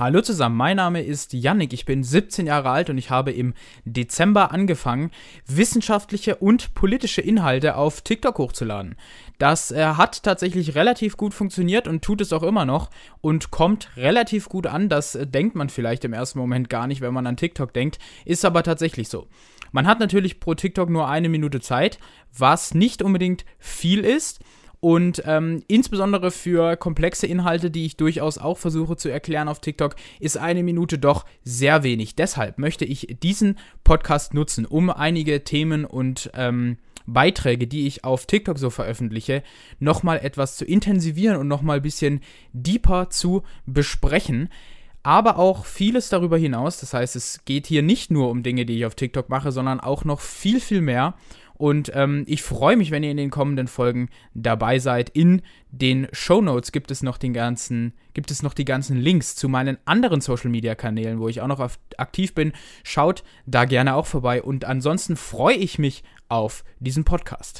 Hallo zusammen, mein Name ist Yannick, ich bin 17 Jahre alt und ich habe im Dezember angefangen, wissenschaftliche und politische Inhalte auf TikTok hochzuladen. Das äh, hat tatsächlich relativ gut funktioniert und tut es auch immer noch und kommt relativ gut an. Das äh, denkt man vielleicht im ersten Moment gar nicht, wenn man an TikTok denkt, ist aber tatsächlich so. Man hat natürlich pro TikTok nur eine Minute Zeit, was nicht unbedingt viel ist. Und ähm, insbesondere für komplexe Inhalte, die ich durchaus auch versuche zu erklären auf TikTok, ist eine Minute doch sehr wenig. Deshalb möchte ich diesen Podcast nutzen, um einige Themen und ähm, Beiträge, die ich auf TikTok so veröffentliche, nochmal etwas zu intensivieren und nochmal ein bisschen deeper zu besprechen aber auch vieles darüber hinaus. Das heißt, es geht hier nicht nur um Dinge, die ich auf TikTok mache, sondern auch noch viel, viel mehr. Und ähm, ich freue mich, wenn ihr in den kommenden Folgen dabei seid. In den Show Notes gibt es noch den ganzen, gibt es noch die ganzen Links zu meinen anderen Social Media Kanälen, wo ich auch noch aktiv bin. Schaut da gerne auch vorbei. Und ansonsten freue ich mich auf diesen Podcast.